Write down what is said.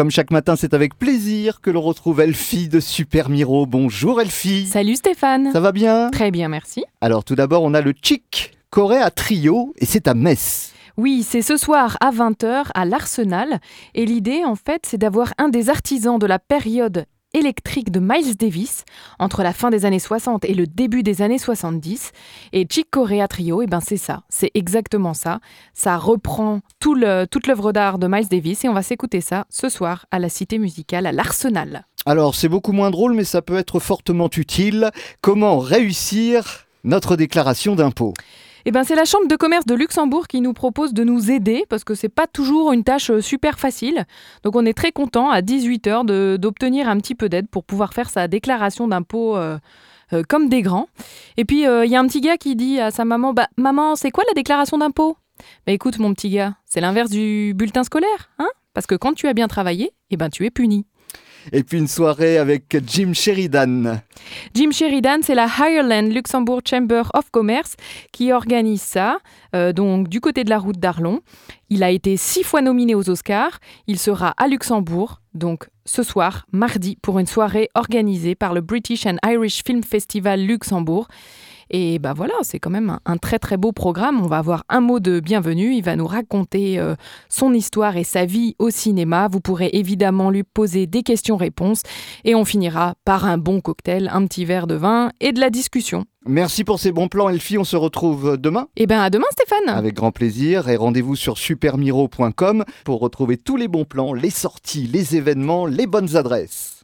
Comme chaque matin, c'est avec plaisir que l'on retrouve Elfie de Super Miro. Bonjour Elfie. Salut Stéphane. Ça va bien? Très bien, merci. Alors tout d'abord, on a le Chic Coréa Trio et c'est à Metz. Oui, c'est ce soir à 20h à l'Arsenal. Et l'idée, en fait, c'est d'avoir un des artisans de la période électrique de Miles Davis entre la fin des années 60 et le début des années 70. Et Chick Corea Trio, et eh ben c'est ça, c'est exactement ça. Ça reprend toute l'œuvre d'art de Miles Davis et on va s'écouter ça ce soir à la Cité musicale à l'Arsenal. Alors c'est beaucoup moins drôle mais ça peut être fortement utile. Comment réussir notre déclaration d'impôt? Eh ben, c'est la Chambre de commerce de Luxembourg qui nous propose de nous aider parce que c'est pas toujours une tâche euh, super facile. Donc on est très content à 18h d'obtenir un petit peu d'aide pour pouvoir faire sa déclaration d'impôt euh, euh, comme des grands. Et puis il y a un petit gars qui dit à sa maman bah, Maman, c'est quoi la déclaration d'impôt Bah écoute, mon petit gars, c'est l'inverse du bulletin scolaire, hein? Parce que quand tu as bien travaillé, eh ben, tu es puni. Et puis une soirée avec Jim Sheridan. Jim Sheridan, c'est la Ireland Luxembourg Chamber of Commerce qui organise ça, euh, donc du côté de la route d'Arlon. Il a été six fois nominé aux Oscars. Il sera à Luxembourg, donc ce soir, mardi, pour une soirée organisée par le British and Irish Film Festival Luxembourg. Et bah voilà, c'est quand même un, très très beau programme. On va avoir un mot de bienvenue. Il va nous raconter euh, son histoire et sa vie au cinéma. Vous pourrez évidemment lui poser des questions-réponses. Et on finira par un bon cocktail, un petit verre de vin et de la discussion. Merci pour ces bons plans, Elfie. On se retrouve demain. Eh bien, à demain, Stéphane. Avec grand plaisir. Et rendez-vous sur supermiro.com pour retrouver tous les bons plans, les sorties, les événements, les bonnes adresses.